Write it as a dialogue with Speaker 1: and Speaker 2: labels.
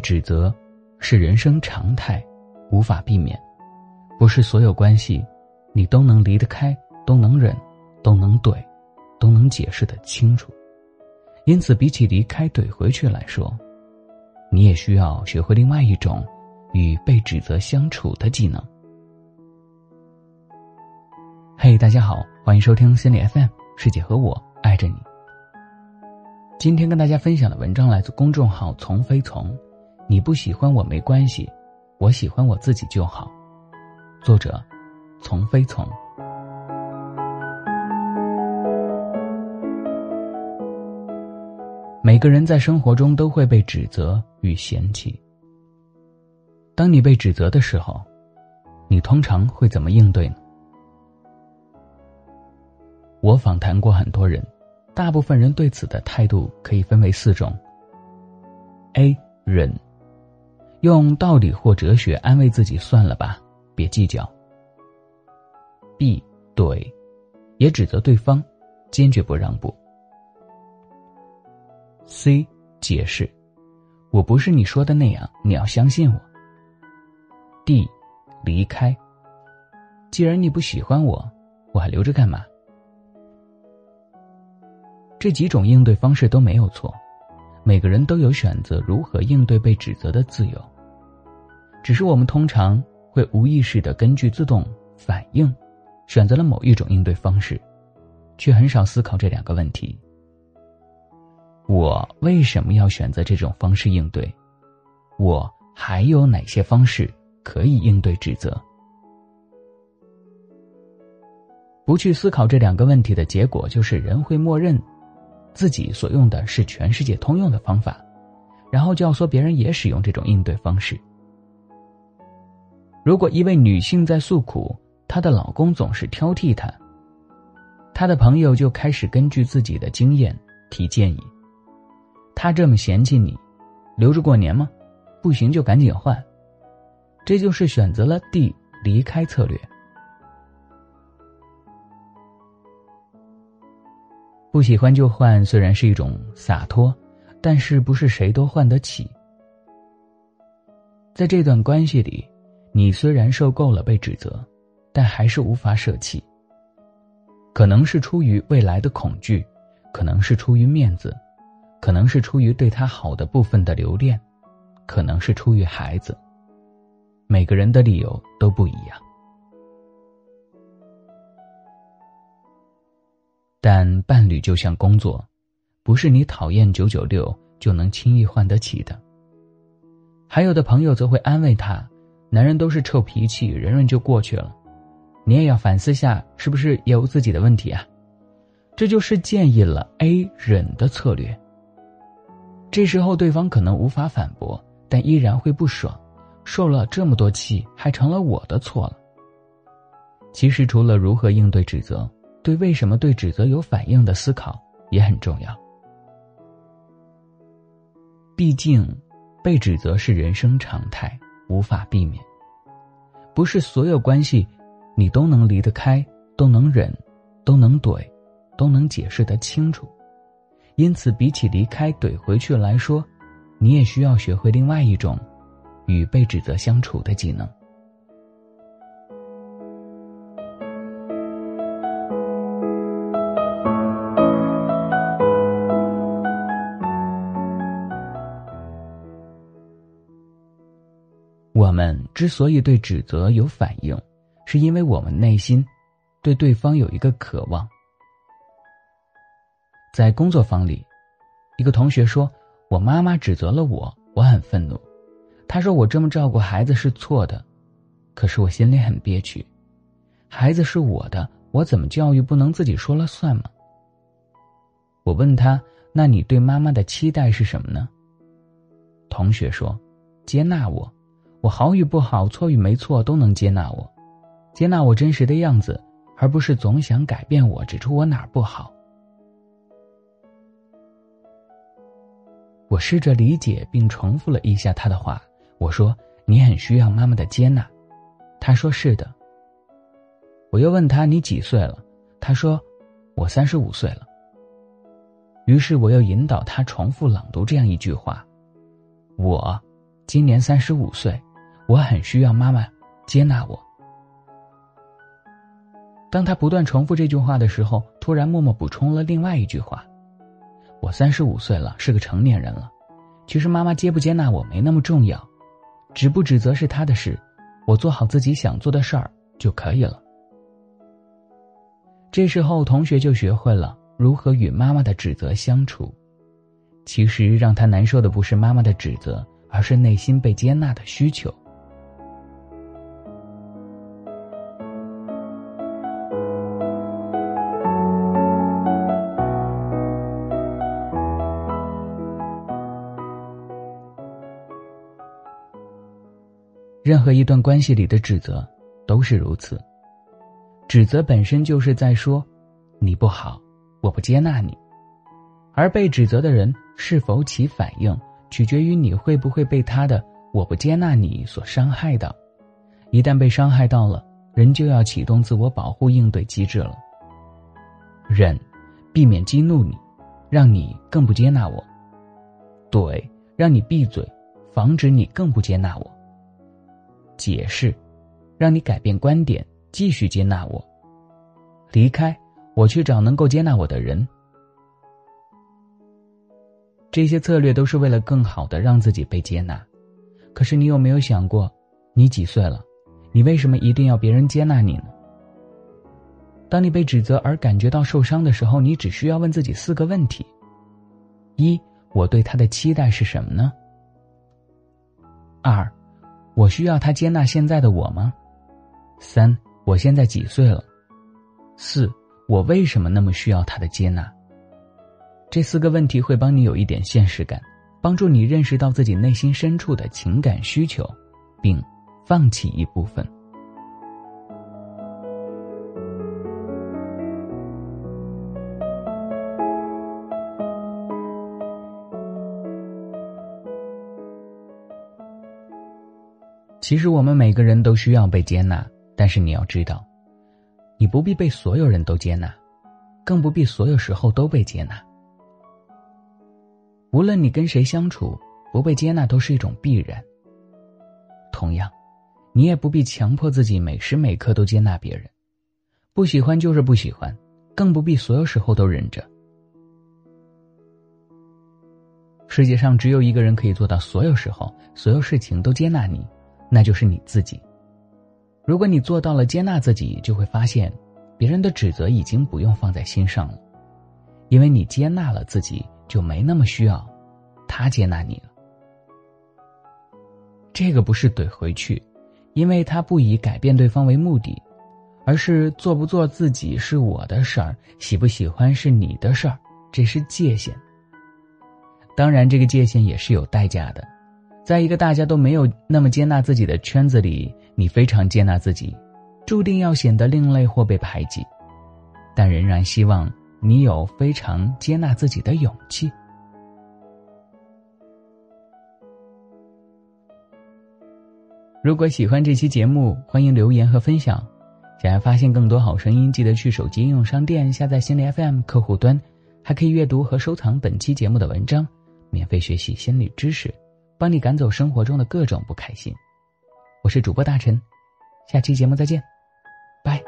Speaker 1: 指责是人生常态，无法避免。不是所有关系，你都能离得开，都能忍，都能怼，都能解释的清楚。因此，比起离开怼回去来说，你也需要学会另外一种与被指责相处的技能。嘿，大家好，欢迎收听心理 FM，师姐和我爱着你。今天跟大家分享的文章来自公众号“从非从”，你不喜欢我没关系，我喜欢我自己就好。作者：从非从。每个人在生活中都会被指责与嫌弃。当你被指责的时候，你通常会怎么应对呢？我访谈过很多人。大部分人对此的态度可以分为四种：A 忍，用道理或哲学安慰自己算了吧，别计较。；B 怼，也指责对方，坚决不让步。；C 解释，我不是你说的那样，你要相信我。；D 离开，既然你不喜欢我，我还留着干嘛？这几种应对方式都没有错，每个人都有选择如何应对被指责的自由。只是我们通常会无意识的根据自动反应，选择了某一种应对方式，却很少思考这两个问题：我为什么要选择这种方式应对？我还有哪些方式可以应对指责？不去思考这两个问题的结果，就是人会默认。自己所用的是全世界通用的方法，然后教唆别人也使用这种应对方式。如果一位女性在诉苦，她的老公总是挑剔她，她的朋友就开始根据自己的经验提建议。他这么嫌弃你，留着过年吗？不行就赶紧换。这就是选择了 D 离开策略。不喜欢就换，虽然是一种洒脱，但是不是谁都换得起。在这段关系里，你虽然受够了被指责，但还是无法舍弃。可能是出于未来的恐惧，可能是出于面子，可能是出于对他好的部分的留恋，可能是出于孩子。每个人的理由都不一样。但伴侣就像工作，不是你讨厌九九六就能轻易换得起的。还有的朋友则会安慰他：“男人都是臭脾气，忍忍就过去了。”你也要反思下，是不是也有自己的问题啊？这就是建议了 A 忍的策略。这时候对方可能无法反驳，但依然会不爽，受了这么多气，还成了我的错了。其实除了如何应对指责。对为什么对指责有反应的思考也很重要。毕竟，被指责是人生常态，无法避免。不是所有关系，你都能离得开，都能忍，都能怼，都能解释得清楚。因此，比起离开怼回去来说，你也需要学会另外一种与被指责相处的技能。我们之所以对指责有反应，是因为我们内心对对方有一个渴望。在工作坊里，一个同学说：“我妈妈指责了我，我很愤怒。他说我这么照顾孩子是错的，可是我心里很憋屈。孩子是我的，我怎么教育不能自己说了算吗？”我问他：“那你对妈妈的期待是什么呢？”同学说：“接纳我。”我好与不好，错与没错，都能接纳我，接纳我真实的样子，而不是总想改变我，指出我哪儿不好。我试着理解并重复了一下他的话。我说：“你很需要妈妈的接纳。”他说：“是的。”我又问他：“你几岁了？”他说：“我三十五岁了。”于是我又引导他重复朗读这样一句话：“我。”今年三十五岁，我很需要妈妈接纳我。”当他不断重复这句话的时候，突然默默补充了另外一句话：“我三十五岁了，是个成年人了。其实妈妈接不接纳我没那么重要，指不指责是她的事，我做好自己想做的事儿就可以了。”这时候，同学就学会了如何与妈妈的指责相处。其实让他难受的不是妈妈的指责，而是内心被接纳的需求。任何一段关系里的指责都是如此。指责本身就是在说，你不好，我不接纳你，而被指责的人是否起反应，取决于你会不会被他的“我不接纳你”所伤害到。一旦被伤害到了，人就要启动自我保护应对机制了。忍，避免激怒你，让你更不接纳我；怼，让你闭嘴，防止你更不接纳我。解释，让你改变观点，继续接纳我。离开，我去找能够接纳我的人。这些策略都是为了更好的让自己被接纳。可是你有没有想过，你几岁了？你为什么一定要别人接纳你呢？当你被指责而感觉到受伤的时候，你只需要问自己四个问题：一，我对他的期待是什么呢？二。我需要他接纳现在的我吗？三，我现在几岁了？四，我为什么那么需要他的接纳？这四个问题会帮你有一点现实感，帮助你认识到自己内心深处的情感需求，并放弃一部分。其实我们每个人都需要被接纳，但是你要知道，你不必被所有人都接纳，更不必所有时候都被接纳。无论你跟谁相处，不被接纳都是一种必然。同样，你也不必强迫自己每时每刻都接纳别人，不喜欢就是不喜欢，更不必所有时候都忍着。世界上只有一个人可以做到所有时候、所有事情都接纳你。那就是你自己。如果你做到了接纳自己，就会发现，别人的指责已经不用放在心上了，因为你接纳了自己，就没那么需要他接纳你了。这个不是怼回去，因为他不以改变对方为目的，而是做不做自己是我的事儿，喜不喜欢是你的事儿，这是界限。当然，这个界限也是有代价的。在一个大家都没有那么接纳自己的圈子里，你非常接纳自己，注定要显得另类或被排挤。但仍然希望你有非常接纳自己的勇气。如果喜欢这期节目，欢迎留言和分享。想要发现更多好声音，记得去手机应用商店下载心理 FM 客户端，还可以阅读和收藏本期节目的文章，免费学习心理知识。帮你赶走生活中的各种不开心，我是主播大陈，下期节目再见，拜。